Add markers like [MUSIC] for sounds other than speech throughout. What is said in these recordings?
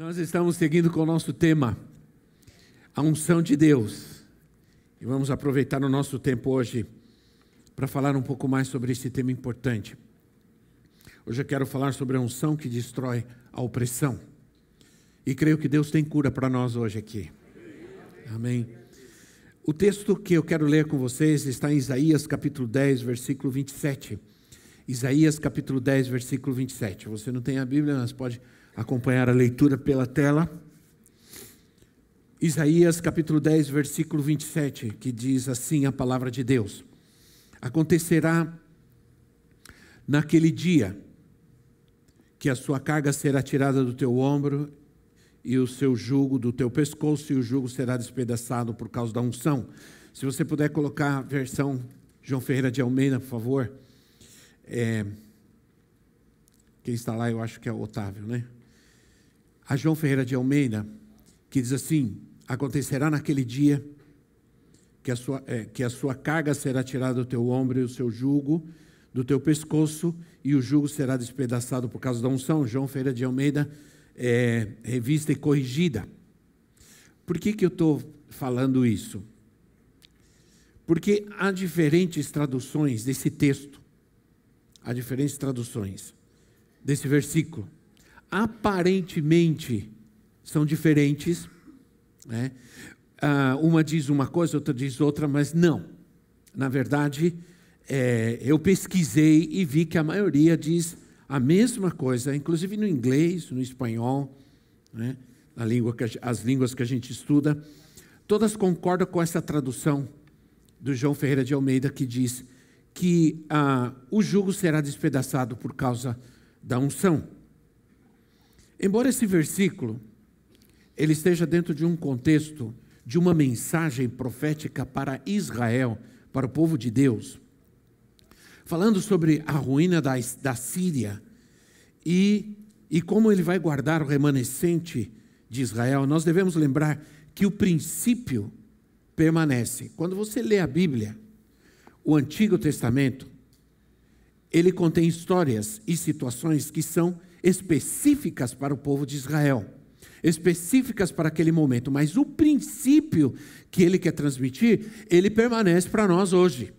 Nós estamos seguindo com o nosso tema, a unção de Deus. E vamos aproveitar o nosso tempo hoje para falar um pouco mais sobre esse tema importante. Hoje eu quero falar sobre a unção que destrói a opressão. E creio que Deus tem cura para nós hoje aqui. Amém. O texto que eu quero ler com vocês está em Isaías capítulo 10, versículo 27. Isaías capítulo 10, versículo 27. Você não tem a Bíblia, mas pode acompanhar a leitura pela tela. Isaías capítulo 10, versículo 27, que diz assim a palavra de Deus: Acontecerá naquele dia que a sua carga será tirada do teu ombro e o seu jugo do teu pescoço, e o jugo será despedaçado por causa da unção. Se você puder colocar a versão João Ferreira de Almeida, por favor. É, quem está lá, eu acho que é o Otávio, né? A João Ferreira de Almeida, que diz assim: Acontecerá naquele dia que a sua, é, que a sua carga será tirada do teu ombro e o seu jugo do teu pescoço, e o jugo será despedaçado por causa da unção. João Ferreira de Almeida, é, revista e corrigida. Por que, que eu estou falando isso? Porque há diferentes traduções desse texto, há diferentes traduções desse versículo aparentemente são diferentes. Né? Ah, uma diz uma coisa, outra diz outra, mas não. Na verdade, é, eu pesquisei e vi que a maioria diz a mesma coisa, inclusive no inglês, no espanhol, né? Língua que, as línguas que a gente estuda, todas concordam com essa tradução do João Ferreira de Almeida que diz que ah, o jugo será despedaçado por causa da unção. Embora esse versículo ele esteja dentro de um contexto de uma mensagem profética para Israel, para o povo de Deus, falando sobre a ruína da, da Síria e, e como ele vai guardar o remanescente de Israel, nós devemos lembrar que o princípio permanece. Quando você lê a Bíblia, o Antigo Testamento, ele contém histórias e situações que são específicas para o povo de Israel, específicas para aquele momento, mas o princípio que ele quer transmitir, ele permanece para nós hoje.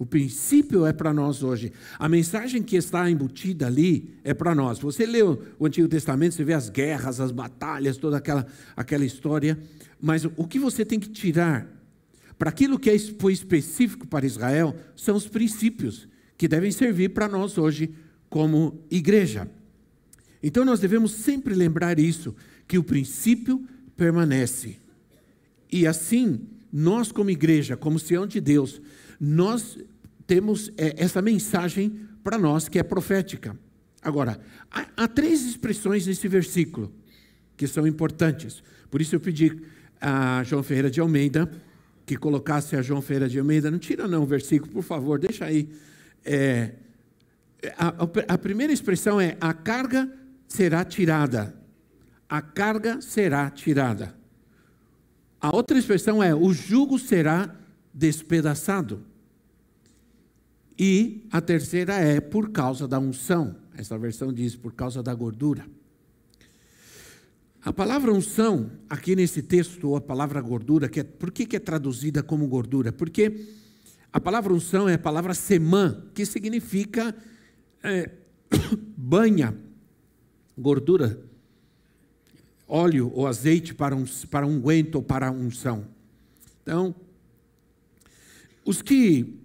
O princípio é para nós hoje. A mensagem que está embutida ali é para nós. Você lê o Antigo Testamento, você vê as guerras, as batalhas, toda aquela, aquela história. Mas o que você tem que tirar para aquilo que é, foi específico para Israel são os princípios que devem servir para nós hoje como igreja. Então nós devemos sempre lembrar isso, que o princípio permanece. E assim, nós como igreja, como Sião de Deus, nós temos é, essa mensagem para nós que é profética. Agora, há, há, três expressões nesse versículo que são importantes. Por isso eu pedi a João Ferreira de Almeida que colocasse a João Ferreira de Almeida. Não tira não o versículo, por favor, deixa aí. É, a, a, primeira expressão é: a carga será tirada. A carga será tirada. A outra expressão é: o jugo será despedaçado. E a terceira é por causa da unção. Essa versão diz por causa da gordura. A palavra unção, aqui nesse texto, ou a palavra gordura, que é, por que, que é traduzida como gordura? Porque a palavra unção é a palavra semã, que significa é, [COUGHS] banha gordura, óleo ou azeite para, um, para unguento ou para unção. Então, os que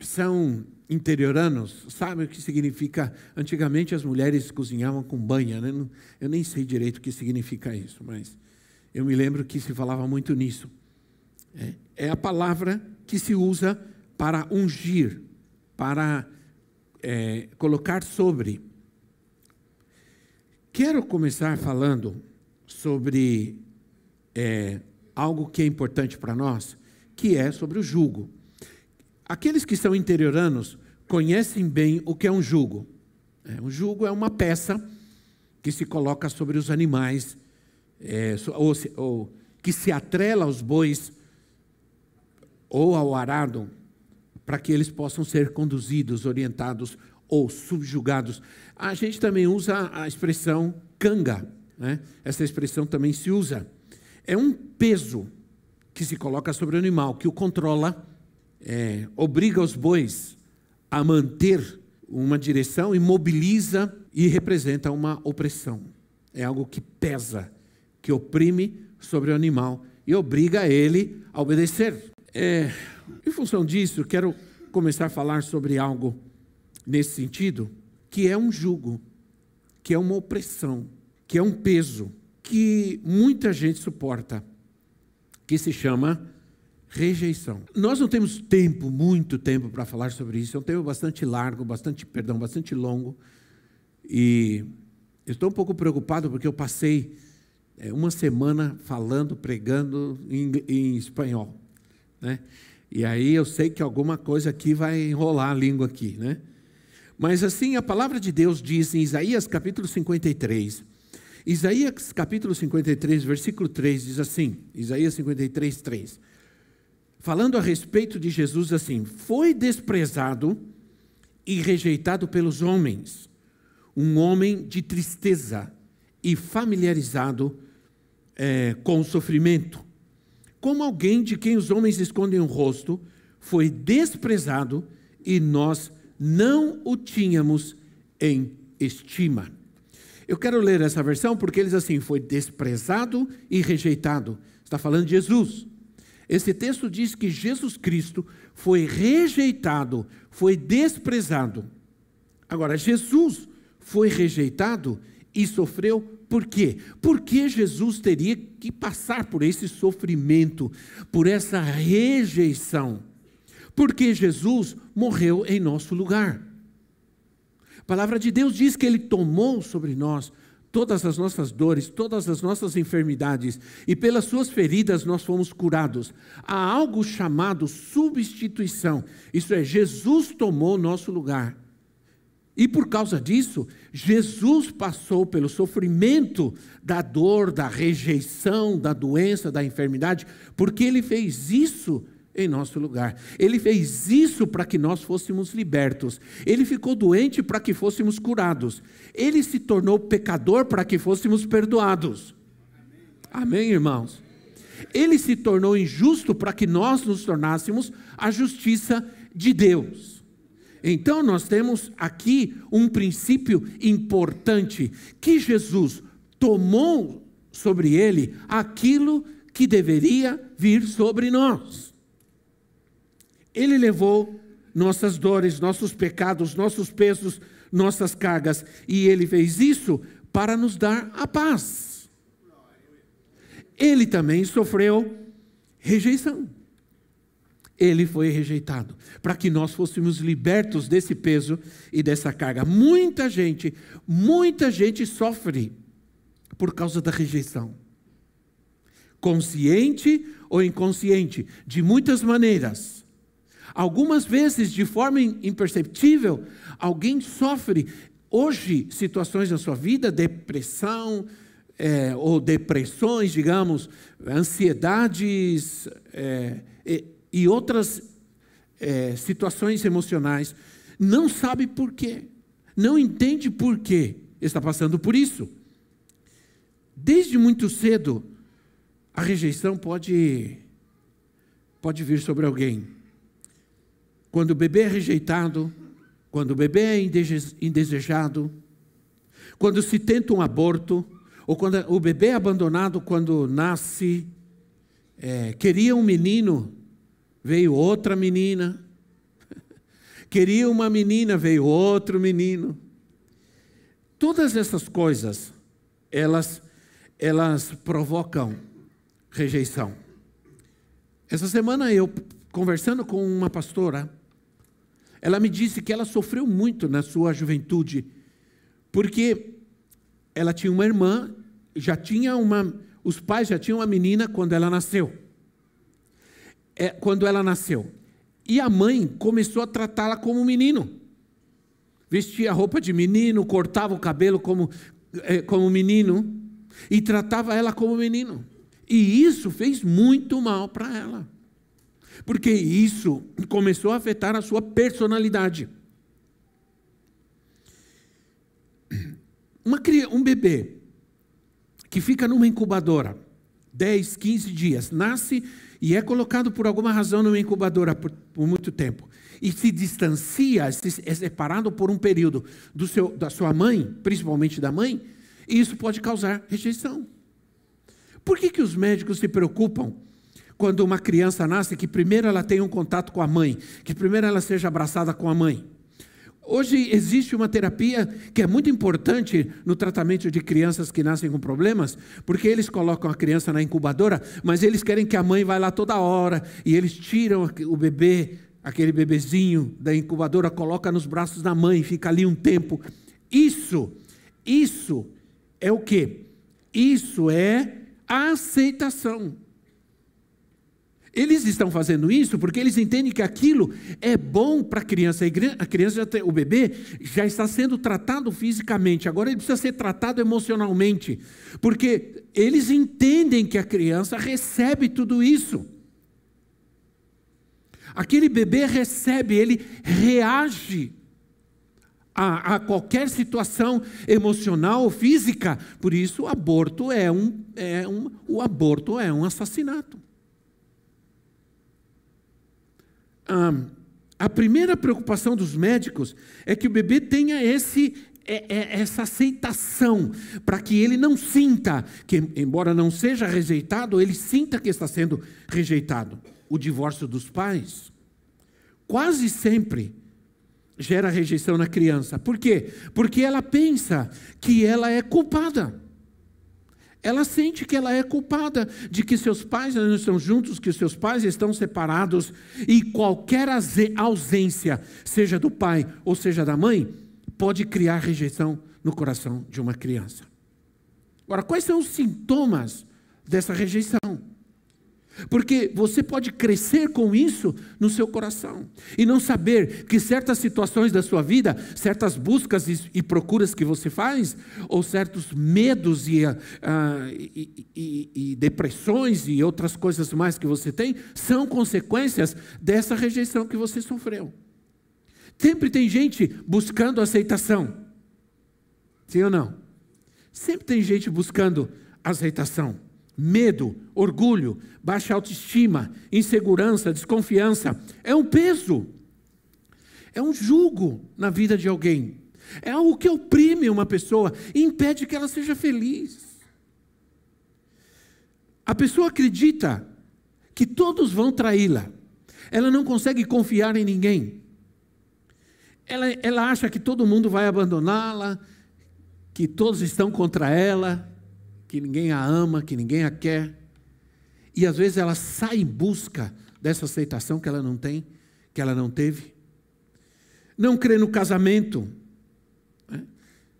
são interioranos sabem o que significa. Antigamente as mulheres cozinhavam com banha, né? eu nem sei direito o que significa isso, mas eu me lembro que se falava muito nisso. É, é a palavra que se usa para ungir, para é, colocar sobre. Quero começar falando sobre é, algo que é importante para nós, que é sobre o jugo. Aqueles que são interioranos conhecem bem o que é um jugo. É, um jugo é uma peça que se coloca sobre os animais, é, ou, ou que se atrela aos bois ou ao arado, para que eles possam ser conduzidos, orientados ou subjugados. A gente também usa a expressão canga, né? essa expressão também se usa. É um peso que se coloca sobre o animal, que o controla, é, obriga os bois a manter uma direção e mobiliza e representa uma opressão. É algo que pesa, que oprime sobre o animal e obriga ele a obedecer. É, em função disso, quero começar a falar sobre algo nesse sentido, que é um jugo, que é uma opressão, que é um peso que muita gente suporta, que se chama rejeição. Nós não temos tempo, muito tempo para falar sobre isso. É um tema bastante largo, bastante, perdão, bastante longo. E estou um pouco preocupado porque eu passei é, uma semana falando, pregando em, em espanhol, né? E aí eu sei que alguma coisa aqui vai enrolar a língua aqui, né? Mas assim, a palavra de Deus diz em Isaías capítulo 53, Isaías capítulo 53, versículo 3 diz assim, Isaías 53, 3, falando a respeito de Jesus assim, foi desprezado e rejeitado pelos homens, um homem de tristeza e familiarizado é, com o sofrimento como alguém de quem os homens escondem o rosto, foi desprezado e nós não o tínhamos em estima. Eu quero ler essa versão porque eles assim, foi desprezado e rejeitado. Está falando de Jesus. Esse texto diz que Jesus Cristo foi rejeitado, foi desprezado. Agora, Jesus foi rejeitado e sofreu por quê? Porque Jesus teria que passar por esse sofrimento, por essa rejeição. Porque Jesus morreu em nosso lugar. A palavra de Deus diz que ele tomou sobre nós todas as nossas dores, todas as nossas enfermidades, e pelas suas feridas nós fomos curados. Há algo chamado substituição. Isso é, Jesus tomou nosso lugar. E por causa disso, Jesus passou pelo sofrimento da dor, da rejeição, da doença, da enfermidade, porque ele fez isso em nosso lugar. Ele fez isso para que nós fôssemos libertos. Ele ficou doente para que fôssemos curados. Ele se tornou pecador para que fôssemos perdoados. Amém, irmãos? Ele se tornou injusto para que nós nos tornássemos a justiça de Deus. Então nós temos aqui um princípio importante que Jesus tomou sobre ele aquilo que deveria vir sobre nós. Ele levou nossas dores, nossos pecados, nossos pesos, nossas cargas, e ele fez isso para nos dar a paz. Ele também sofreu rejeição ele foi rejeitado, para que nós fôssemos libertos desse peso e dessa carga. Muita gente, muita gente sofre por causa da rejeição. Consciente ou inconsciente, de muitas maneiras. Algumas vezes, de forma imperceptível, alguém sofre hoje situações na sua vida, depressão, é, ou depressões, digamos, ansiedades, é, e outras é, situações emocionais, não sabe por quê, não entende por quê está passando por isso. Desde muito cedo, a rejeição pode, pode vir sobre alguém. Quando o bebê é rejeitado, quando o bebê é indesejado, quando se tenta um aborto, ou quando o bebê é abandonado quando nasce, é, queria um menino veio outra menina. [LAUGHS] Queria uma menina, veio outro menino. Todas essas coisas, elas, elas provocam rejeição. Essa semana eu, conversando com uma pastora, ela me disse que ela sofreu muito na sua juventude, porque ela tinha uma irmã já tinha uma, os pais já tinham uma menina quando ela nasceu. É, quando ela nasceu. E a mãe começou a tratá-la como um menino. Vestia roupa de menino, cortava o cabelo como, é, como menino e tratava ela como menino. E isso fez muito mal para ela. Porque isso começou a afetar a sua personalidade. Uma, um bebê que fica numa incubadora 10, 15 dias, nasce e é colocado por alguma razão numa incubadora por, por muito tempo e se distancia, se, é separado por um período do seu, da sua mãe, principalmente da mãe, e isso pode causar rejeição. Por que, que os médicos se preocupam quando uma criança nasce que primeiro ela tenha um contato com a mãe, que primeiro ela seja abraçada com a mãe? Hoje existe uma terapia que é muito importante no tratamento de crianças que nascem com problemas, porque eles colocam a criança na incubadora, mas eles querem que a mãe vá lá toda hora e eles tiram o bebê, aquele bebezinho da incubadora, coloca nos braços da mãe, fica ali um tempo. Isso, isso é o que? Isso é aceitação. Eles estão fazendo isso porque eles entendem que aquilo é bom para a criança. A criança, tem, o bebê, já está sendo tratado fisicamente, agora ele precisa ser tratado emocionalmente, porque eles entendem que a criança recebe tudo isso. Aquele bebê recebe, ele reage a, a, qualquer situação emocional ou física. Por isso, o aborto é um, é um, o aborto é um assassinato. A primeira preocupação dos médicos é que o bebê tenha esse, é, é, essa aceitação, para que ele não sinta que, embora não seja rejeitado, ele sinta que está sendo rejeitado. O divórcio dos pais quase sempre gera rejeição na criança. Por quê? Porque ela pensa que ela é culpada. Ela sente que ela é culpada de que seus pais não estão juntos, que seus pais estão separados e qualquer ausência, seja do pai ou seja da mãe, pode criar rejeição no coração de uma criança. Agora, quais são os sintomas dessa rejeição? Porque você pode crescer com isso no seu coração e não saber que certas situações da sua vida, certas buscas e, procuras que você faz, ou certos medos e, uh, e, e, e depressões e outras coisas mais que você tem, são consequências dessa rejeição que você sofreu. Sempre tem gente buscando aceitação. Sim ou não? Sempre tem gente buscando aceitação medo, orgulho, baixa autoestima, insegurança, desconfiança. É um peso, é um jugo na vida de alguém. É algo que oprime uma pessoa e impede que ela seja feliz. A pessoa acredita que todos vão traí-la. Ela não consegue confiar em ninguém. Ela, ela acha que todo mundo vai abandoná-la, que todos estão contra ela que ninguém a ama, que ninguém a quer. E às vezes ela sai em busca dessa aceitação que ela não tem, que ela não teve. Não crê no casamento. Né?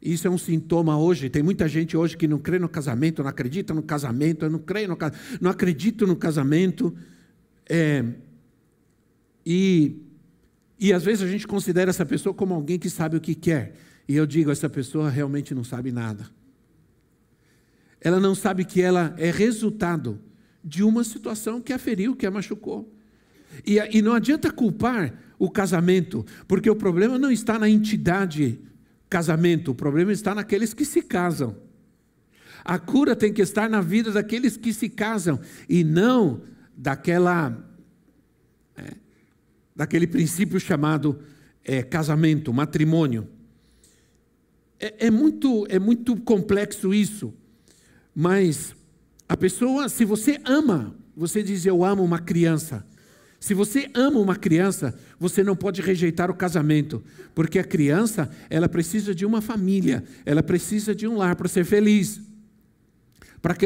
Isso é um sintoma hoje. Tem muita gente hoje que não crê no casamento, não acredita no casamento, eu não creio no não acredito no casamento. É, e, e às vezes a gente considera essa pessoa como alguém que sabe o que quer. E eu digo, essa pessoa realmente não sabe nada. Ela não sabe que ela é resultado de uma situação que a feriu, que a machucou. E, e não adianta culpar o casamento, porque o problema não está na entidade casamento, o problema está naqueles que se casam. A cura tem que estar na vida daqueles que se casam e não daquela é, daquele princípio chamado é, casamento, matrimônio. É, é, muito é muito complexo isso. Mas a pessoa, se você ama, você diz eu amo uma criança. Se você ama uma criança, você não pode rejeitar o casamento, porque a criança, ela precisa de uma família, ela precisa de um lar para ser feliz. Para,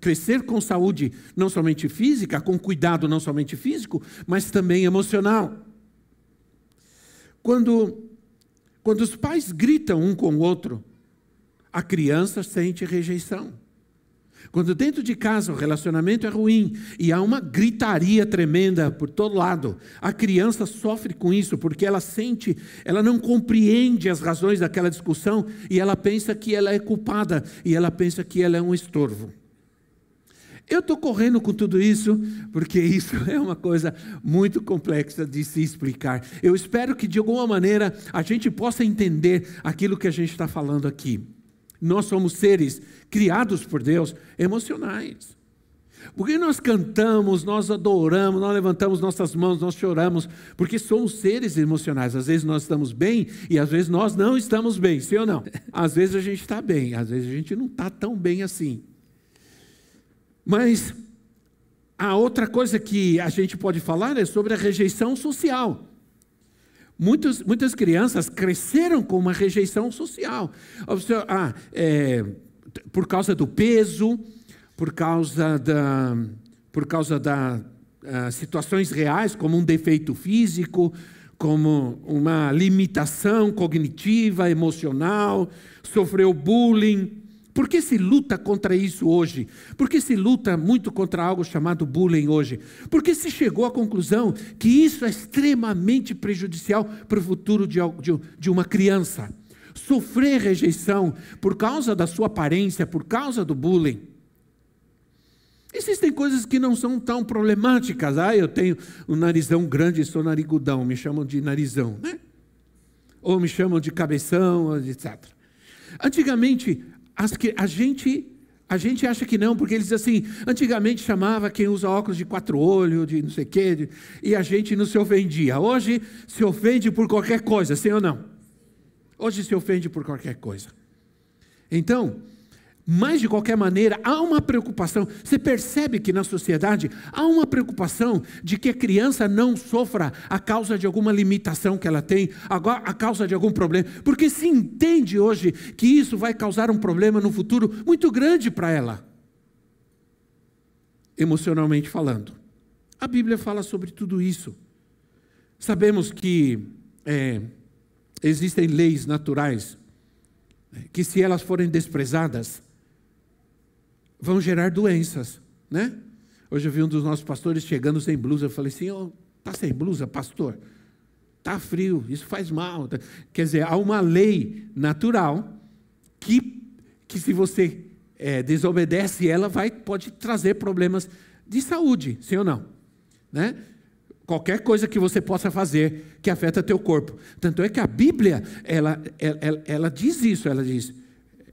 crescer com saúde, não somente física, com cuidado não somente físico, mas também emocional. Quando, quando os pais gritam um com o outro, a criança sente rejeição. Quando dentro de casa o relacionamento é ruim e há uma gritaria tremenda por todo lado, a criança sofre com isso porque ela sente, ela não compreende as razões daquela discussão e ela pensa que ela é culpada e ela pensa que ela é um estorvo. Eu estou correndo com tudo isso porque [LAUGHS] isso é uma coisa muito complexa de se explicar. Eu espero que de alguma maneira a gente possa entender aquilo que a gente está falando aqui. Nós somos seres criados por Deus emocionais. Porque nós cantamos, nós adoramos, nós levantamos nossas mãos, nós choramos, porque somos seres emocionais. Às vezes nós estamos bem e às vezes nós não estamos bem, sim ou não? [LAUGHS] Às vezes a gente está bem, às vezes a gente não está tão bem assim. Mas a outra coisa que a gente pode falar é sobre a rejeição social. Muitos, muitas crianças cresceram com uma rejeição social. Ah, é, por causa do peso, por causa da, por causa da uh, situações reais, como um defeito físico, como uma limitação cognitiva, emocional, sofreu bullying. Por que se luta contra isso hoje? Por que se luta muito contra algo chamado bullying hoje? Porque se chegou à conclusão que isso é extremamente prejudicial para o futuro de, de, uma criança. Sofrer rejeição por causa da sua aparência, por causa do bullying. Existem coisas que não são tão problemáticas. Ah, eu tenho um narizão grande, sou narigudão, me chamam de narizão, né? Ou me chamam de cabeção, etc. Antigamente, que a gente a gente acha que não, porque eles assim, antigamente chamava quem usa óculos de quatro olhos, de não sei o quê, de, e a gente não se ofendia. Hoje se ofende por qualquer coisa, sim ou não? Hoje se ofende por qualquer coisa. Então, mas, de qualquer maneira, há uma preocupação. Você percebe que na sociedade há uma preocupação de que a criança não sofra a causa de alguma limitação que ela tem, a causa de algum problema. Porque se entende hoje que isso vai causar um problema no futuro muito grande para ela, emocionalmente falando. A Bíblia fala sobre tudo isso. Sabemos que é, existem leis naturais que, se elas forem desprezadas, vão gerar doenças, né? Hoje eu vi um dos nossos pastores chegando sem blusa, eu falei assim, oh, tá sem blusa, pastor? Tá frio, isso faz mal. Quer dizer, há uma lei natural que, que se você é, desobedece ela, vai, pode trazer problemas de saúde, sim ou não? Né? Qualquer coisa que você possa fazer que afeta teu corpo. Tanto é que a Bíblia, ela, ela, ela diz isso, ela diz,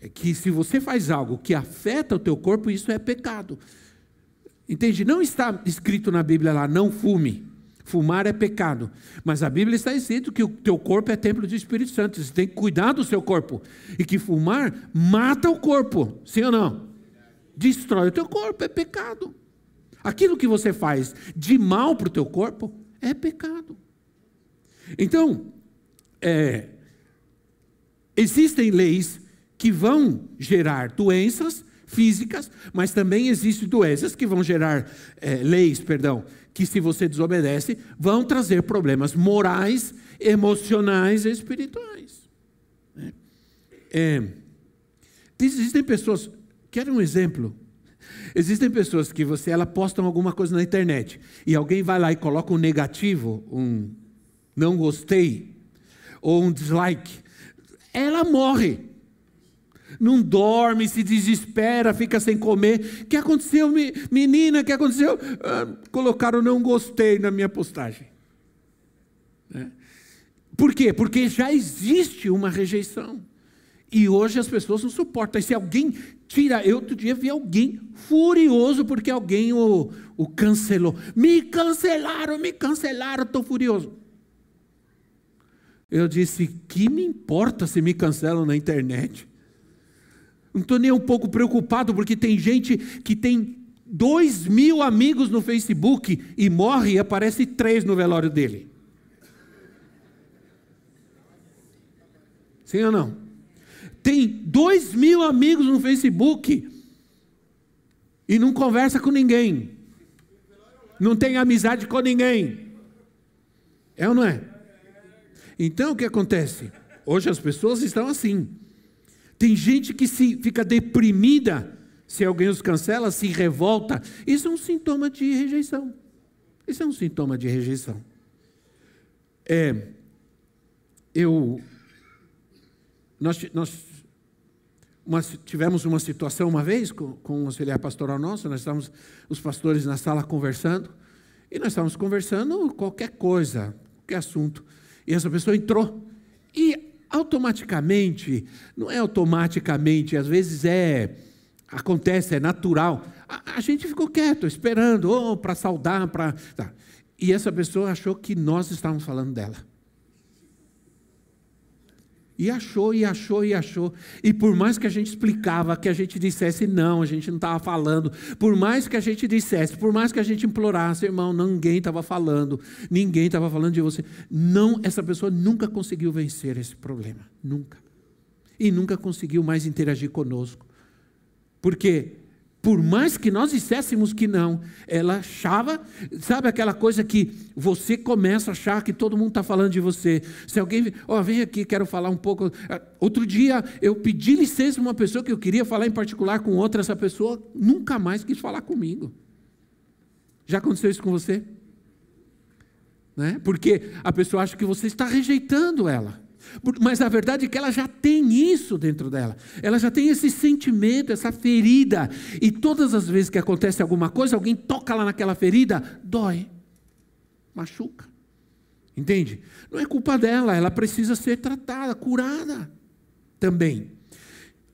que se você faz algo que afeta o teu corpo, isso é pecado. Entende? Não está escrito na Bíblia lá, não fume. Fumar é pecado. Mas a Bíblia está escrito que o teu corpo é templo do Espírito Santo. Você tem que cuidar do seu corpo. E que fumar mata o corpo. Sim ou não? Destrói o teu corpo, é pecado. Aquilo que você faz de mal para o teu corpo é pecado. Então, é, existem leis que vão gerar doenças físicas, mas também existem doenças que vão gerar é, leis, perdão, que se você desobedece, vão trazer problemas morais, emocionais e espirituais. É, é, existem pessoas, quero um exemplo. Existem pessoas que você, ela postam alguma coisa na internet e alguém vai lá e coloca um negativo, um não gostei ou um dislike, ela morre não dorme, se desespera, fica sem comer. O que aconteceu, menina? O que aconteceu? Ah, colocaram não gostei na minha postagem. É. Por quê? Porque já existe uma rejeição. E hoje as pessoas não suportam. E se alguém tira. Eu outro dia vi alguém furioso porque alguém o, o cancelou. Me cancelaram, me cancelaram, estou furioso. Eu disse: que me importa se me cancelam na internet? Não estou nem um pouco preocupado, porque tem gente que tem dois mil amigos no Facebook e morre e aparece três no velório dele. Sim ou não? Tem dois mil amigos no Facebook e não conversa com ninguém. Não tem amizade com ninguém. É ou não é? Então o que acontece? Hoje as pessoas estão assim. Tem gente que se fica deprimida se alguém os cancela, se revolta. Isso é um sintoma de rejeição. Isso é um sintoma de rejeição. É, eu, nós, nós uma, tivemos uma situação uma vez com, com um auxiliar pastoral nosso, nós estávamos, os pastores na sala conversando, e nós estávamos conversando qualquer coisa, qualquer assunto, e essa pessoa entrou, e automaticamente, não é automaticamente, às vezes é, acontece, é natural, a, a gente ficou quieto, esperando, oh, para saudar, para... Tá. E essa pessoa achou que nós estávamos falando dela. E achou, e achou, e achou. E por mais que a gente explicava, que a gente dissesse não, a gente não estava falando, por mais que a gente dissesse, por mais que a gente implorasse, irmão, ninguém estava falando, ninguém estava falando de você. Não, essa pessoa nunca conseguiu vencer esse problema, nunca. E nunca conseguiu mais interagir conosco. Porque por mais que nós disséssemos que não, ela achava, sabe aquela coisa que você começa a achar que todo mundo está falando de você. Se alguém, ó, oh, vem aqui, quero falar um pouco. Ah, outro dia eu pedi licença para uma pessoa que eu queria falar em particular com outra, essa pessoa nunca mais quis falar comigo. Já aconteceu isso com você? Né? Porque a pessoa acha que você está rejeitando ela. Mas a verdade é que ela já tem isso dentro dela. Ela já tem esse sentimento, essa ferida. E todas as vezes que acontece alguma coisa, alguém toca lá naquela ferida, dói, machuca. Entende? Não é culpa dela, ela precisa ser tratada, curada também.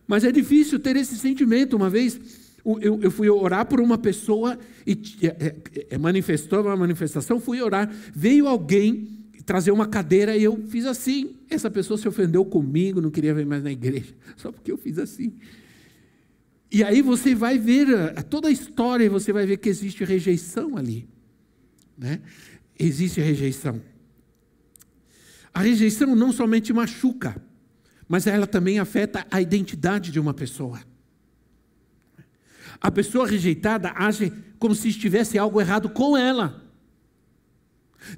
Mas é difícil ter esse sentimento. Uma vez eu, eu fui orar por uma pessoa e é, é, manifestou uma manifestação, fui orar, veio alguém trazer uma cadeira e eu fiz assim. Essa pessoa se ofendeu comigo, não queria ver mais na igreja, [LAUGHS] só porque eu fiz assim. E aí você vai ver toda a história e você vai ver que existe rejeição ali. Né? Existe rejeição. A rejeição não somente machuca, mas ela também afeta a identidade de uma pessoa. A pessoa rejeitada age como se estivesse algo errado com ela.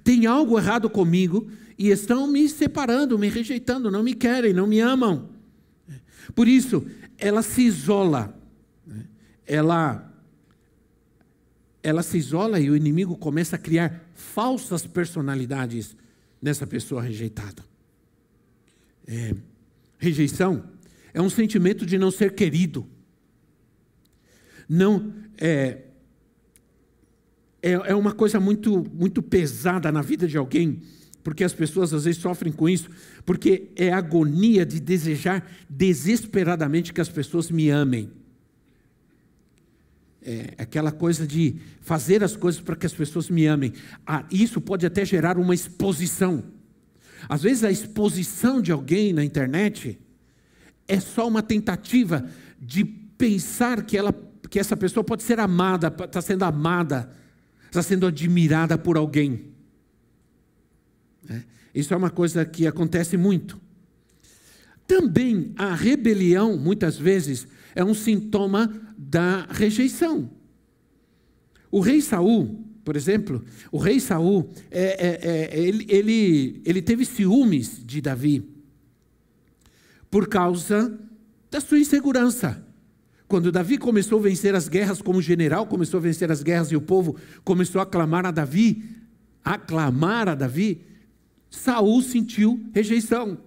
Tem algo errado comigo e estão me separando, me rejeitando, não me querem, não me amam. Por isso, ela se isola. Ela ela se isola e o inimigo começa a criar falsas personalidades nessa pessoa rejeitada. É, rejeição é um sentimento de não ser querido. Não é, é, é uma coisa muito, muito pesada na vida de alguém, porque as pessoas às vezes sofrem com isso, porque é agonia de desejar desesperadamente que as pessoas me amem. É aquela coisa de fazer as coisas para que as pessoas me amem. Ah, isso pode até gerar uma exposição. Às vezes a exposição de alguém na internet é só uma tentativa de pensar que, ela, que essa pessoa pode ser amada, está sendo amada, está sendo admirada por alguém. É, isso é uma coisa que acontece muito. Também a rebelião, muitas vezes, é um sintoma da rejeição. O rei Saul, por exemplo, o rei Saul, é, é, é, ele, ele, ele teve ciúmes de Davi por causa da sua insegurança. Quando Davi começou a vencer as guerras como general, começou a vencer as guerras e o povo começou a clamar a Davi, a clamar a Davi, Saul sentiu rejeição.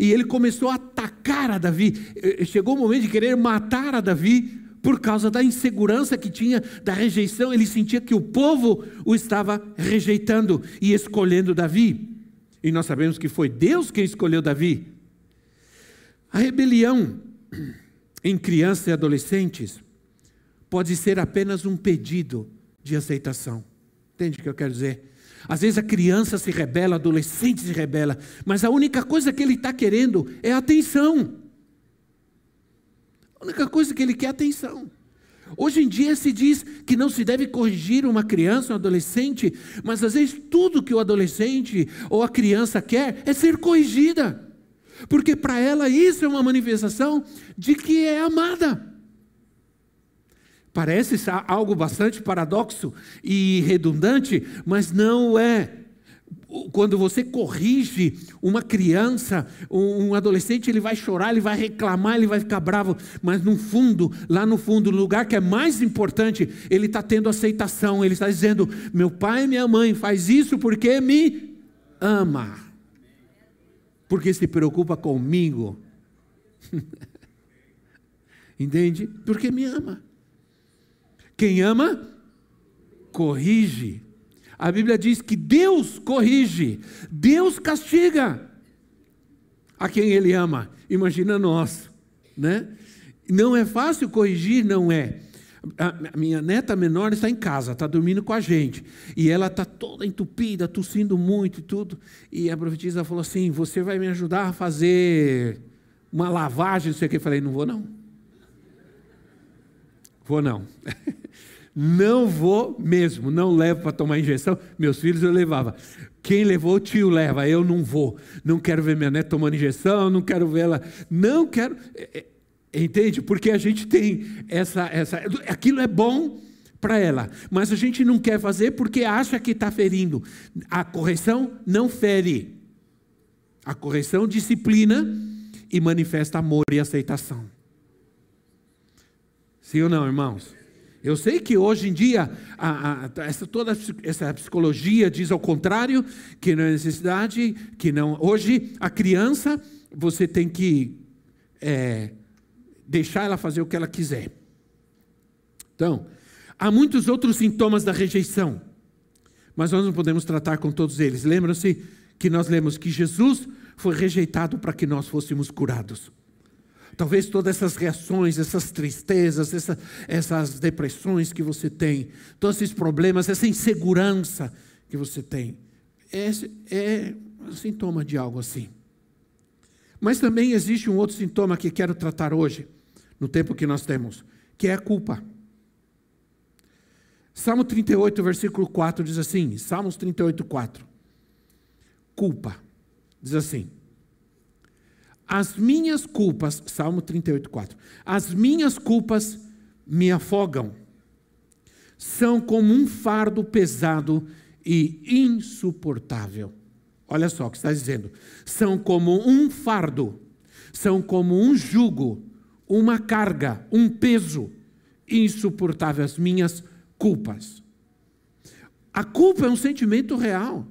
E ele começou a atacar a Davi. Eh, chegou o momento de querer matar a Davi por causa da insegurança que tinha, da rejeição. Ele sentia que o povo o estava rejeitando e escolhendo Davi. E nós sabemos que foi Deus quem escolheu Davi. A rebelião em crianças e adolescentes pode ser apenas um pedido de aceitação. Entende o que eu quero dizer? Às vezes a criança se rebela, adolescente se rebela, mas a única coisa que ele está querendo é atenção. A única coisa que ele quer é atenção. Hoje em dia se diz que não se deve corrigir uma criança, um adolescente, mas às vezes tudo que o adolescente ou a criança quer é ser corrigida. Porque para ela isso é uma manifestação de que é amada. Parece algo bastante paradoxo e redundante, mas não é. quando você corrige uma criança, um adolescente, ele vai chorar, ele vai reclamar, ele vai ficar bravo, mas no fundo, lá no fundo, no lugar que é mais importante, ele está tendo aceitação, ele está dizendo: meu pai e minha mãe faz isso porque me ama, porque se preocupa comigo. [LAUGHS] Entende? Porque me ama. Quem ama, corrige. A Bíblia diz que Deus corrige, Deus castiga a quem Ele ama. Imagina nós, né? Não é fácil corrigir, não é. A minha neta menor está em casa, está dormindo com a gente. E ela está toda entupida, tossindo muito e tudo. E a profetisa falou assim: Você vai me ajudar a fazer uma lavagem, não sei o que. Eu falei: Não vou, não. Vou, não. [LAUGHS] Não vou mesmo, não levo para tomar injeção. Meus filhos eu levava. Quem levou, o tio leva. Eu não vou. Não quero ver minha neta tomando injeção, não quero ver ela. Não quero. Entende? Porque a gente tem essa. essa aquilo é bom para ela, mas a gente não quer fazer porque acha que está ferindo. A correção não fere. A correção disciplina e manifesta amor e aceitação. Sim ou não, irmãos? Eu sei que hoje em dia a, a, essa, toda essa psicologia diz ao contrário, que não é necessidade, que não. Hoje a criança você tem que é, deixar ela fazer o que ela quiser. Então, há muitos outros sintomas da rejeição, mas nós não podemos tratar com todos eles. Lembram-se que nós lemos que Jesus foi rejeitado para que nós fôssemos curados. Talvez todas essas reações, essas tristezas, essa, essas depressões que você tem, todos esses problemas, essa insegurança que você tem, é, é um sintoma de algo assim. Mas também existe um outro sintoma que quero tratar hoje, no tempo que nós temos, que é a culpa. Salmo 38, versículo 4 diz assim: Salmos 38, 4. Culpa. Diz assim: as minhas culpas, Salmo 38, 4. As minhas culpas me afogam. São como um fardo pesado e insuportável. Olha só o que está dizendo. São como um fardo, são como um jugo, uma carga, um peso insuportável. As minhas culpas. A culpa é um sentimento real.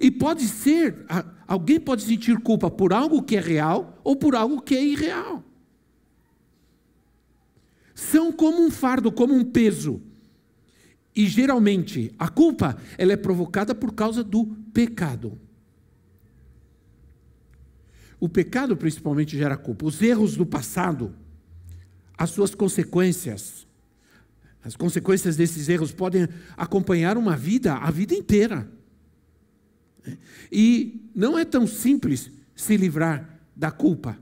E pode ser, alguém pode sentir culpa por algo que é real ou por algo que é irreal. São como um fardo, como um peso. E geralmente a culpa ela é provocada por causa do pecado. O pecado principalmente gera culpa. Os erros do passado, as suas consequências, as consequências desses erros podem acompanhar uma vida a vida inteira. E não é tão simples se livrar da culpa,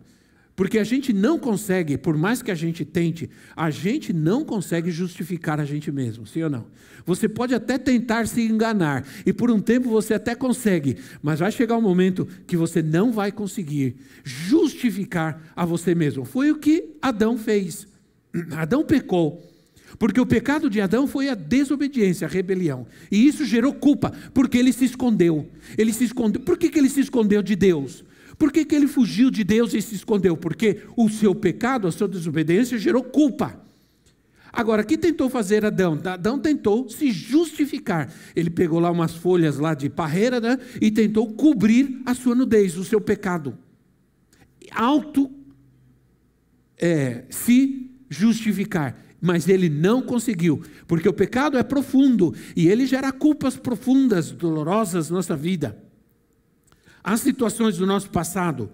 porque a gente não consegue, por mais que a gente tente, a gente não consegue justificar a gente mesmo, sim ou não? Você pode até tentar se enganar, e por um tempo você até consegue, mas vai chegar um momento que você não vai conseguir justificar a você mesmo. Foi o que Adão fez. [CLEARS THROAT] Adão pecou. Porque o pecado de Adão foi a desobediência, a rebelião. E isso gerou culpa, porque ele se escondeu. Ele se escondeu. Por que, que ele se escondeu de Deus? Por que, que ele fugiu de Deus e se escondeu? Porque o seu pecado, a sua desobediência gerou culpa. Agora, o que tentou fazer Adão? Adão tentou se justificar. Ele pegou lá umas folhas lá de parreira né, e tentou cobrir a sua nudez, o seu pecado. Auto é, se justificar mas ele não conseguiu, porque o pecado é profundo e ele gera culpas profundas, dolorosas na nossa vida. Há situações do nosso passado,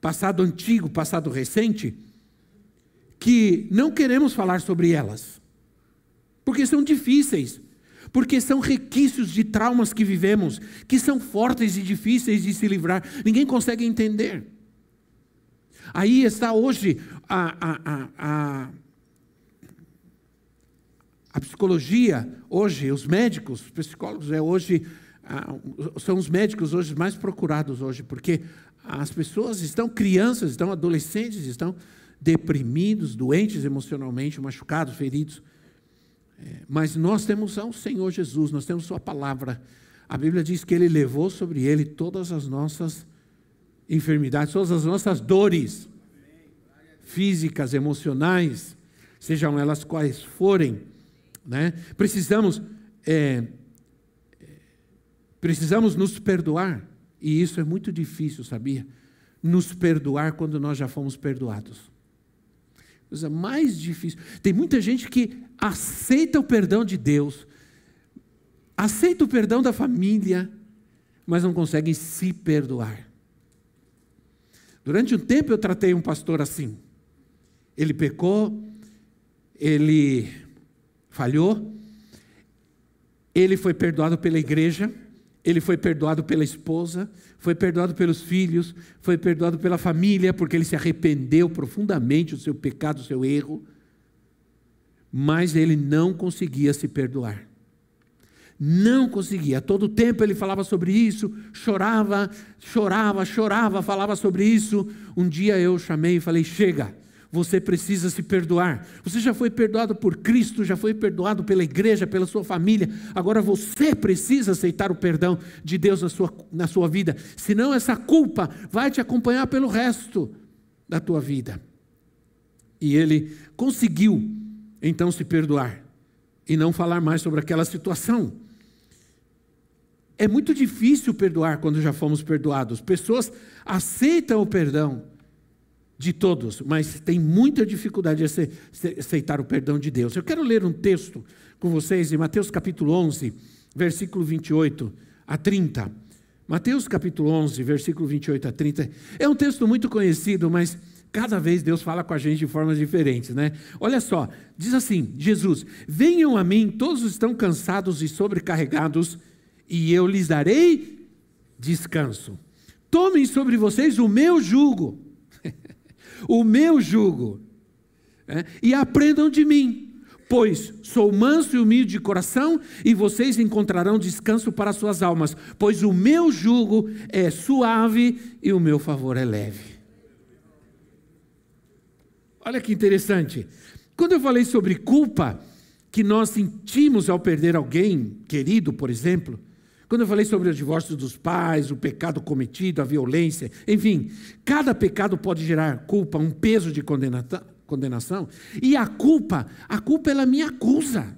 passado antigo, passado recente, que não queremos falar sobre elas, porque são difíceis, porque são requisitos de traumas que vivemos, que são fortes e difíceis de se livrar, ninguém consegue entender. Aí está hoje a, a, a a psicologia, hoje, os médicos, os psicólogos, é hoje, são os médicos hoje mais procurados hoje, porque as pessoas estão, crianças, estão adolescentes, estão deprimidos, doentes emocionalmente, machucados, feridos. É, mas nós temos o Senhor Jesus, nós temos Sua palavra. A Bíblia diz que ele levou sobre ele todas as nossas enfermidades, todas as nossas dores físicas, emocionais, sejam elas quais forem. Né? Precisamos, é, precisamos nos perdoar, e isso é muito difícil, sabia? Nos perdoar quando nós já fomos perdoados. Coisa mais difícil. Tem muita gente que aceita o perdão de Deus, aceita o perdão da família, mas não consegue se perdoar. Durante um tempo eu tratei um pastor assim. Ele pecou, ele falhou, ele foi perdoado pela igreja, ele foi perdoado pela esposa, foi perdoado pelos filhos, foi perdoado pela família, porque ele se arrependeu profundamente do seu pecado, do seu erro, mas ele não conseguia se perdoar. Não conseguia. Todo tempo ele falava sobre isso, chorava, chorava, chorava, falava sobre isso. Um dia eu chamei e falei: chega você precisa se perdoar. Você já foi perdoado por Cristo, já foi perdoado pela igreja, pela sua família. Agora você precisa aceitar o perdão de Deus na sua, na sua vida. Senão, essa culpa vai te acompanhar pelo resto da tua vida. E ele conseguiu, então, se perdoar e não falar mais sobre aquela situação. É muito difícil perdoar quando já fomos perdoados. Pessoas aceitam o perdão de todos, mas tem muita dificuldade de aceitar o perdão de Deus. Eu quero ler um texto com vocês em Mateus capítulo 11, versículo 28 a 30. Mateus capítulo 11, versículo 28 a 30. É um texto muito conhecido, mas cada vez Deus fala com a gente de formas diferentes, né? Olha só, diz assim: Jesus, venham a mim, todos estão cansados e sobrecarregados, e eu lhes darei descanso. Tomem sobre vocês o meu jugo o meu jugo, é, e aprendam de mim, pois sou manso e humilde de coração, e vocês encontrarão descanso para suas almas, pois o meu jugo é suave e o meu favor é leve. Olha que interessante. Quando eu falei sobre culpa que nós sentimos ao perder alguém querido, por exemplo, quando eu falei sobre o divórcio dos pais, o pecado cometido, a violência, enfim, cada pecado pode gerar culpa, um peso de condenação. E a culpa, a culpa ela me acusa.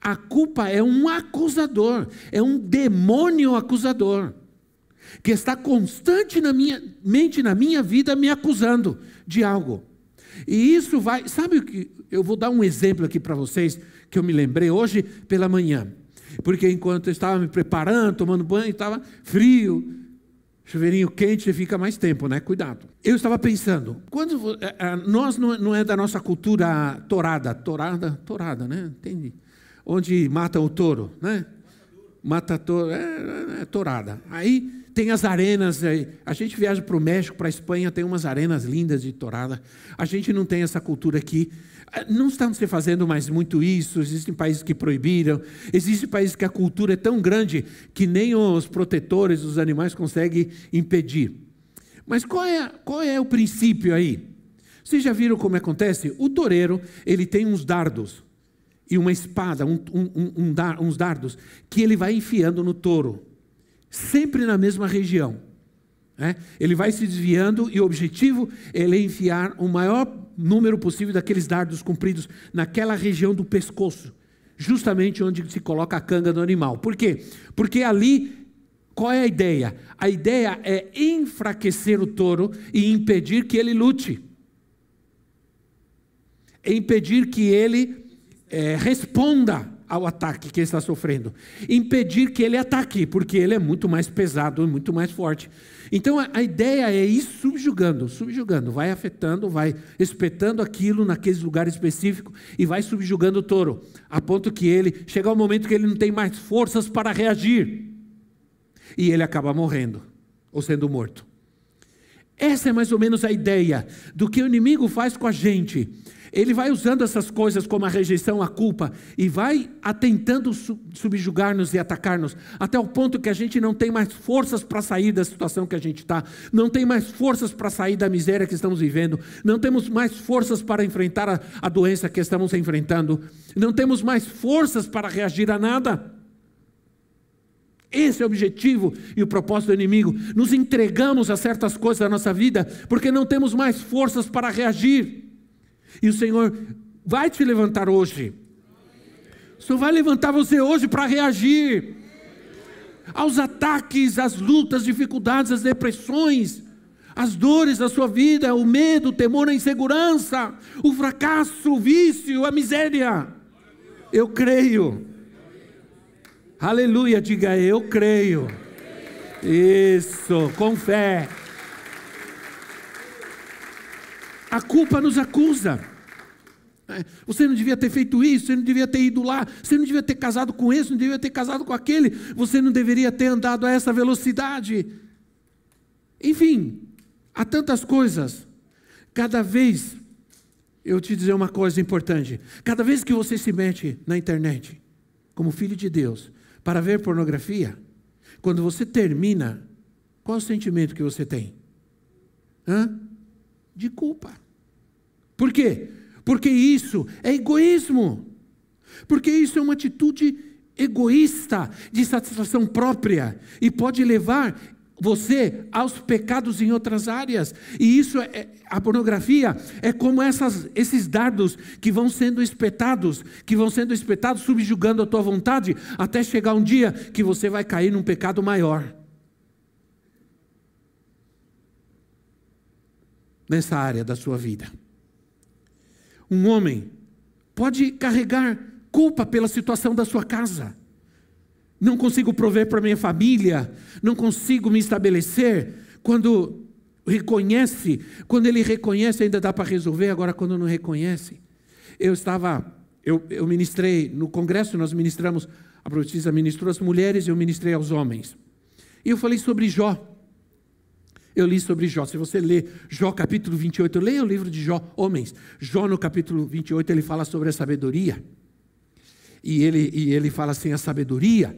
A culpa é um acusador, é um demônio acusador, que está constante na minha mente, na minha vida, me acusando de algo. E isso vai, sabe o que? Eu vou dar um exemplo aqui para vocês que eu me lembrei hoje pela manhã. Porque enquanto eu estava me preparando, tomando banho, estava frio, chuveirinho quente, você fica mais tempo, né? Cuidado. Eu estava pensando, quando é, é, nós não é da nossa cultura torada, torada, torada, né? Entende? Onde mata o touro, né? Mata touro, é, é, é torada. Aí tem as arenas, a gente viaja para o México, para a Espanha, tem umas arenas lindas de torada. A gente não tem essa cultura aqui. Ah, não estão se fazendo mais muito isso, existem países que proibiram, existem países que a cultura é tão grande que nem os protetores dos animais conseguem impedir. Mas qual é, qual é o princípio aí? Vocês já viram como acontece? O toureiro, ele tem uns dardos e uma espada, um, um, um, uns dardos, que ele vai enfiando no touro, sempre na mesma região. Né? Ele vai se desviando e o objetivo é enfiar o maior número possível daqueles dardos compridos naquela região do pescoço, justamente onde se coloca a canga do animal. Por quê? Porque ali, qual é a ideia? A ideia é enfraquecer o touro e impedir que ele lute, é impedir que ele é, responda ao ataque que ele está sofrendo, impedir que ele ataque, porque ele é muito mais pesado, muito mais forte. Então a, a, ideia é ir subjugando, subjugando, vai afetando, vai espetando aquilo naquele lugar específico e vai subjugando o touro, a ponto que ele chega ao momento que ele não tem mais forças para reagir e ele acaba morrendo ou sendo morto. Essa é mais ou menos a ideia do que o inimigo faz com a gente. Ele vai usando essas coisas como a rejeição, a culpa, e vai atentando subjugar-nos e atacar-nos, até o ponto que a gente não tem mais forças para sair da situação que a gente está, não tem mais forças para sair da miséria que estamos vivendo, não temos mais forças para enfrentar a, a doença que estamos enfrentando, não temos mais forças para reagir a nada. Esse é o objetivo e o propósito do inimigo. Nos entregamos a certas coisas da nossa vida porque não temos mais forças para reagir. E o Senhor vai te levantar hoje. O Senhor vai levantar você hoje para reagir aos ataques, às lutas, dificuldades, às depressões, as dores da sua vida, o medo, o temor, a insegurança, o fracasso, o vício, a miséria. Eu creio. Aleluia, diga eu creio. Isso, com fé. A culpa nos acusa. É, você não devia ter feito isso, você não devia ter ido lá, você não devia ter casado com esse, não devia ter casado com aquele, você não deveria ter andado a essa velocidade. Enfim, há tantas coisas. Cada vez, eu te dizer uma coisa importante: cada vez que você se mete na internet, como filho de Deus, para ver pornografia, quando você termina, qual o sentimento que você tem? Hã? De culpa. Por quê? Porque isso é egoísmo. Porque isso é uma atitude egoísta, de satisfação própria, e pode levar você aos pecados em outras áreas. E isso é, é a pornografia é como essas, esses dardos que vão sendo espetados, que vão sendo espetados subjugando a tua vontade, até chegar um dia que você vai cair num pecado maior. Nessa área da sua vida. Um homem pode carregar culpa pela situação da sua casa. Não consigo prover para minha família, não consigo me estabelecer. Quando reconhece, quando ele reconhece, ainda dá para resolver, agora quando não reconhece. Eu estava, eu, eu ministrei, no congresso nós ministramos, a profetisa ministrou as mulheres eu ministrei aos homens. E eu falei sobre Jó. Eu li sobre Jó. Se você ler Jó capítulo 28, leia o livro de Jó, homens. Jó no capítulo 28 ele fala sobre a sabedoria. E ele, e ele fala assim: a sabedoria,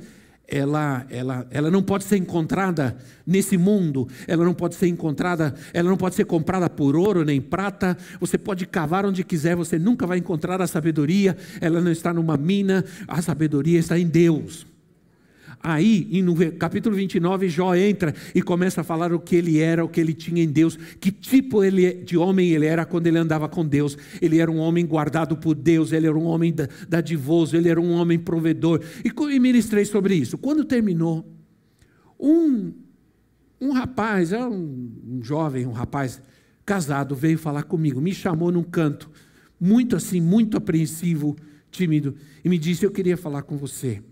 ela, ela, ela não pode ser encontrada nesse mundo, ela não pode ser encontrada, ela não pode ser comprada por ouro nem prata. Você pode cavar onde quiser, você nunca vai encontrar a sabedoria, ela não está numa mina, a sabedoria está em Deus. Aí, no capítulo 29, Jó entra e começa a falar o que ele era, o que ele tinha em Deus, que tipo ele, de homem ele era quando ele andava com Deus. Ele era um homem guardado por Deus, ele era um homem dadivoso, ele era um homem provedor. E, e ministrei sobre isso. Quando terminou, um, um rapaz, era um, um jovem, um rapaz casado, veio falar comigo, me chamou num canto, muito assim, muito apreensivo, tímido, e me disse: Eu queria falar com você.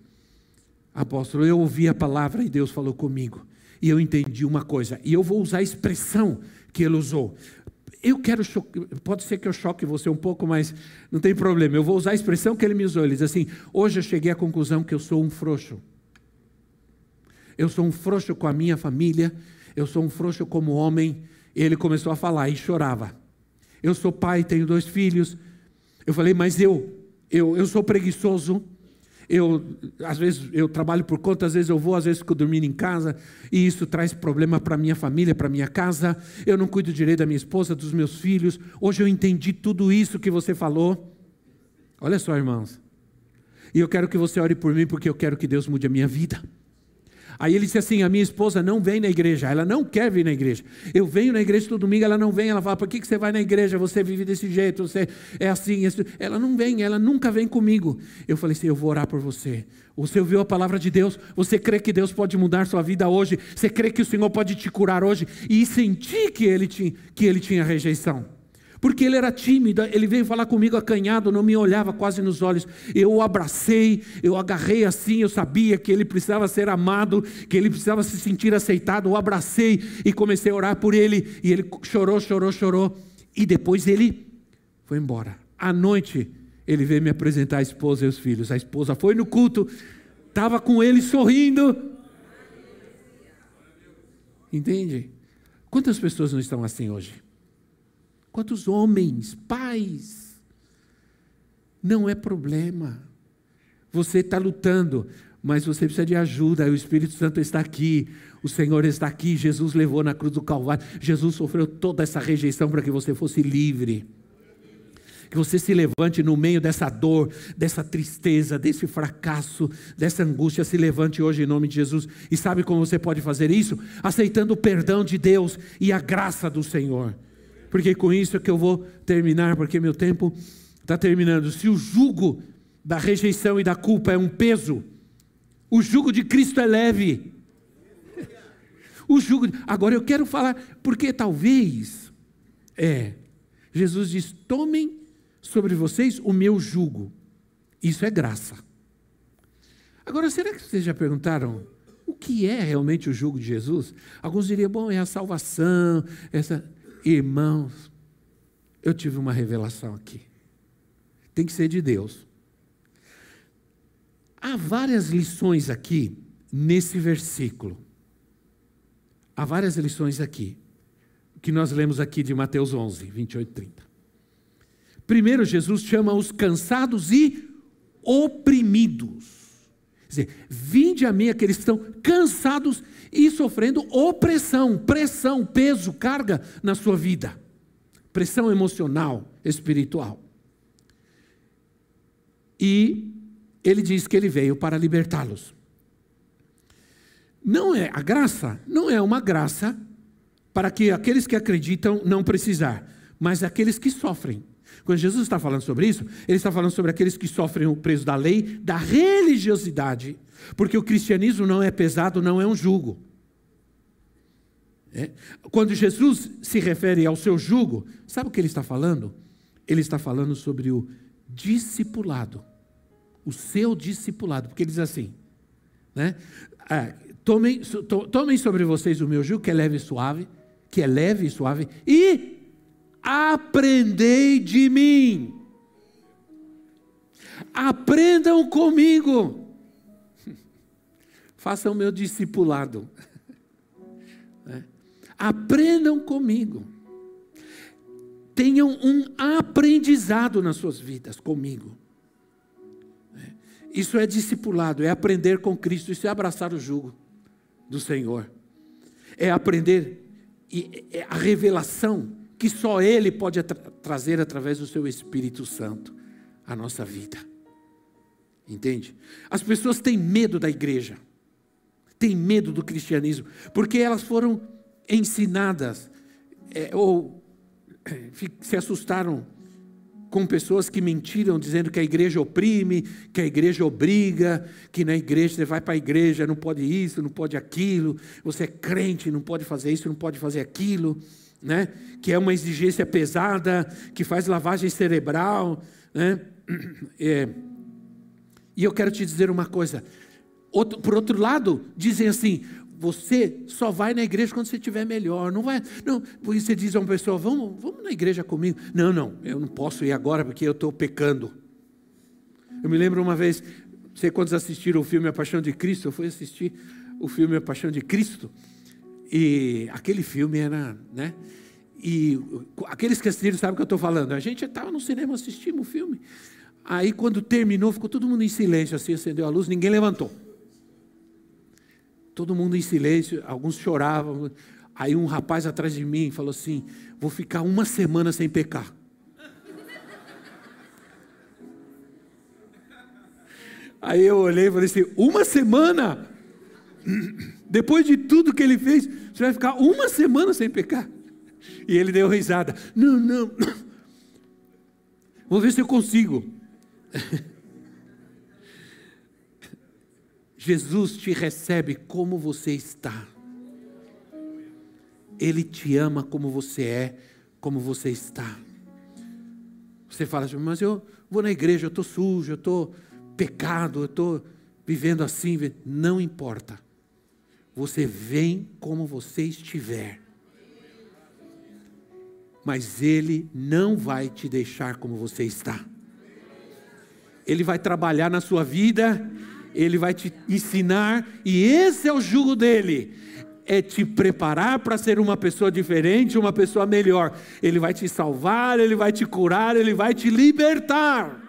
Apóstolo, eu ouvi a palavra e Deus falou comigo. E eu entendi uma coisa. E eu vou usar a expressão que ele usou. Eu quero, pode ser que eu choque você um pouco, mas não tem problema. Eu vou usar a expressão que ele me usou. Ele diz assim: Hoje eu cheguei à conclusão que eu sou um frouxo. Eu sou um frouxo com a minha família. Eu sou um frouxo como homem. E ele começou a falar e chorava. Eu sou pai, tenho dois filhos. Eu falei, mas eu, eu, eu sou preguiçoso eu, às vezes, eu trabalho por conta, às vezes eu vou, às vezes fico dormindo em casa, e isso traz problema para minha família, para minha casa. Eu não cuido direito da minha esposa, dos meus filhos. Hoje eu entendi tudo isso que você falou. Olha só, irmãos. E eu quero que você ore por mim, porque eu quero que Deus mude a minha vida. Aí ele disse assim: a minha esposa não vem na igreja, ela não quer vir na igreja. Eu venho na igreja todo domingo, ela não vem. Ela fala: por que, que você vai na igreja? Você vive desse jeito, você é assim. Ela não vem, ela nunca vem comigo. Eu falei assim: eu vou orar por você. Você ouviu a palavra de Deus? Você crê que Deus pode mudar sua vida hoje? Você crê que o Senhor pode te curar hoje? E senti que ele tinha, que ele tinha rejeição. Porque ele era tímido, ele veio falar comigo acanhado, não me olhava quase nos olhos. Eu o abracei, eu agarrei assim, eu sabia que ele precisava ser amado, que ele precisava se sentir aceitado. Eu abracei e comecei a orar por ele. E ele chorou, chorou, chorou. E depois ele foi embora. À noite, ele veio me apresentar a esposa e os filhos. A esposa foi no culto, estava com ele sorrindo. Entende? Quantas pessoas não estão assim hoje? Quantos homens, pais? Não é problema. Você está lutando, mas você precisa de ajuda. O Espírito Santo está aqui, o Senhor está aqui. Jesus levou na cruz do Calvário. Jesus sofreu toda essa rejeição para que você fosse livre. Que você se levante no meio dessa dor, dessa tristeza, desse fracasso, dessa angústia. Se levante hoje em nome de Jesus. E sabe como você pode fazer isso? Aceitando o perdão de Deus e a graça do Senhor. Porque com isso é que eu vou terminar, porque meu tempo está terminando. Se o jugo da rejeição e da culpa é um peso, o jugo de Cristo é leve. O jugo. Agora eu quero falar, porque talvez, é, Jesus diz: tomem sobre vocês o meu jugo. Isso é graça. Agora, será que vocês já perguntaram o que é realmente o jugo de Jesus? Alguns diriam, bom, é a salvação, essa. Irmãos, eu tive uma revelação aqui. Tem que ser de Deus. Há várias lições aqui nesse versículo. Há várias lições aqui, que nós lemos aqui de Mateus 11, 28 e 30. Primeiro, Jesus chama os cansados e oprimidos. Quer dizer, vinde a mim aqueles que estão cansados e sofrendo opressão, pressão, peso, carga na sua vida. Pressão emocional, espiritual. E ele diz que ele veio para libertá-los. Não é a graça, não é uma graça para que aqueles que acreditam não precisar, mas aqueles que sofrem. Quando Jesus está falando sobre isso, ele está falando sobre aqueles que sofrem o preso da lei, da religiosidade, porque o cristianismo não é pesado, não é um jugo. É? Quando Jesus se refere ao seu jugo, sabe o que ele está falando? Ele está falando sobre o discipulado, o seu discipulado, porque ele diz assim, né? Ah, Tomem, tomem sobre vocês o meu jugo, que é leve e suave, que é leve e suave, e aprendei de mim. Aprendam comigo. [LAUGHS] Façam meu discipulado. [LAUGHS] É. Aprendam comigo. Tenham um aprendizado nas suas vidas comigo. É. Isso é discipulado, é aprender com Cristo, isso é abraçar o jugo do Senhor. É aprender é a revelação que só Ele pode tra trazer através do Seu Espírito Santo à nossa vida. Entende? As pessoas têm medo da igreja, têm medo do cristianismo, porque elas foram ensinadas é, ou é, se assustaram com pessoas que mentiram dizendo que a igreja oprime, que a igreja obriga, que na igreja você vai para a igreja, não pode isso, não pode aquilo, você é crente, não pode fazer isso, não pode fazer aquilo, né? que é uma exigência pesada, que faz lavagem cerebral. Né? [CLEARS THROAT] É. E eu quero te dizer uma coisa. Outro, por outro lado, dizem assim: você só vai na igreja quando você estiver melhor. Não vai, não, porque você diz a uma pessoa, vamos, vamos na igreja comigo. Não, não, eu não posso ir agora porque eu estou pecando. Eu me lembro uma vez, sei quantos assistiram o filme A Paixão de Cristo, eu fui assistir o filme A Paixão de Cristo, e aquele filme era, né? E aqueles que assistiram sabem o que eu estou falando. A gente estava no cinema, assistimos o filme. Aí quando terminou, ficou todo mundo em silêncio, assim, acendeu a luz, ninguém levantou. Todo mundo em silêncio, alguns choravam. Aí um rapaz atrás de mim falou assim: Vou ficar uma semana sem pecar. Aí eu olhei e falei assim: Uma semana? Depois de tudo que ele fez, você vai ficar uma semana sem pecar? E ele deu risada: Não, não. Vou ver se eu consigo. [LAUGHS] Jesus te recebe como você está. Ele te ama como você é, como você está. Você fala assim, mas eu vou na igreja, eu estou sujo, eu estou pecado, eu estou vivendo assim. Não importa. Você vem como você estiver. Mas Ele não vai te deixar como você está. Ele vai trabalhar na sua vida ele vai te ensinar, e esse é o jugo dele. É te preparar para ser uma pessoa diferente, uma pessoa melhor. Ele vai te salvar, ele vai te curar, ele vai te libertar.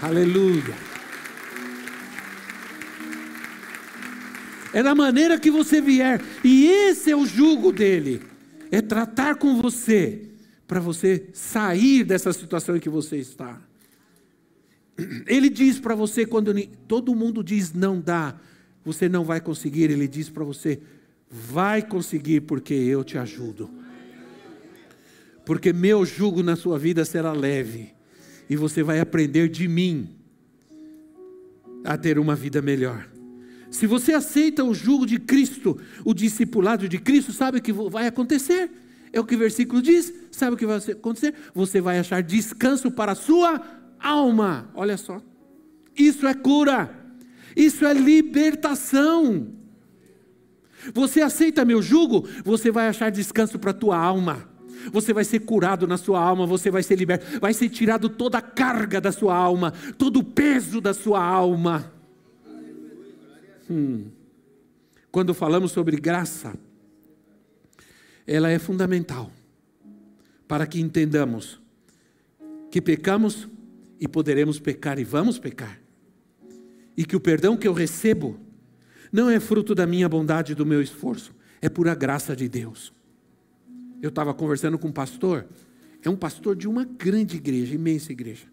Aleluia. É da maneira que você vier, e esse é o jugo dele: é tratar com você para você sair dessa situação em que você está. Ele diz para você quando todo mundo diz não dá, você não vai conseguir, ele diz para você vai conseguir porque eu te ajudo. Porque meu jugo na sua vida será leve e você vai aprender de mim a ter uma vida melhor. Se você aceita o jugo de Cristo, o discipulado de Cristo, sabe o que vai acontecer? É o que o versículo diz. Sabe o que vai acontecer? Você vai achar descanso para a sua alma. Olha só. Isso é cura. Isso é libertação. Você aceita meu jugo, você vai achar descanso para a tua alma. Você vai ser curado na sua alma, você vai ser liberto, vai ser tirado toda a carga da sua alma, todo o peso da sua alma. Hum. Quando falamos sobre graça, ela é fundamental para que entendamos que pecamos e poderemos pecar e vamos pecar. E que o perdão que eu recebo não é fruto da minha bondade e do meu esforço, é pura graça de Deus. Eu estava conversando com um pastor, é um pastor de uma grande igreja, imensa igreja.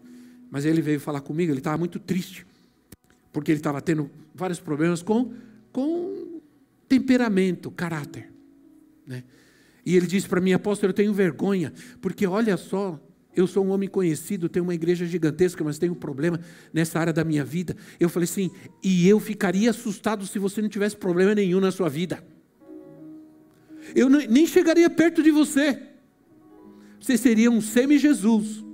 Mas ele veio falar comigo, ele estava muito triste, porque ele estava tendo vários problemas com, com temperamento, caráter. Né? E ele disse para mim, apóstolo, eu tenho vergonha, porque olha só, eu sou um homem conhecido, tenho uma igreja gigantesca, mas tenho um problema nessa área da minha vida. Eu falei assim, e eu ficaria assustado se você não tivesse problema nenhum na sua vida. Eu nem chegaria perto de você. Você seria um semi-Jesus,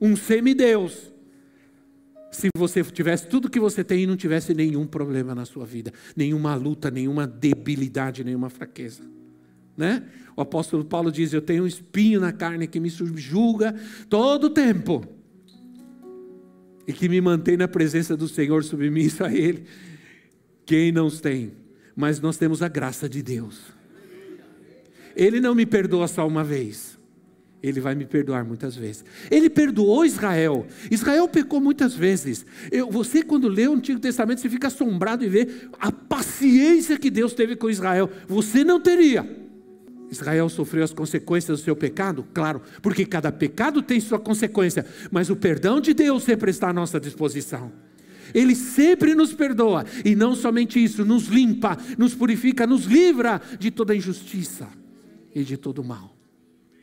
um semi-Deus. Se você tivesse tudo que você tem e não tivesse nenhum problema na sua vida, nenhuma luta, nenhuma debilidade, nenhuma fraqueza né? O apóstolo Paulo diz: Eu tenho um espinho na carne que me subjuga todo o tempo e que me mantém na presença do Senhor submisso a Ele. Quem não tem? Mas nós temos a graça de Deus. Ele não me perdoa só uma vez. Ele vai me perdoar muitas vezes. Ele perdoou Israel. Israel pecou muitas vezes. Eu, você, quando lê o Antigo Testamento, você fica assombrado e vê a paciência que Deus teve com Israel. Você não teria. Israel sofreu as consequências do seu pecado? Claro, porque cada pecado tem sua consequência, mas o perdão de Deus sempre está à nossa disposição. Ele sempre nos perdoa, e não somente isso, nos limpa, nos purifica, nos livra de toda injustiça e de todo mal.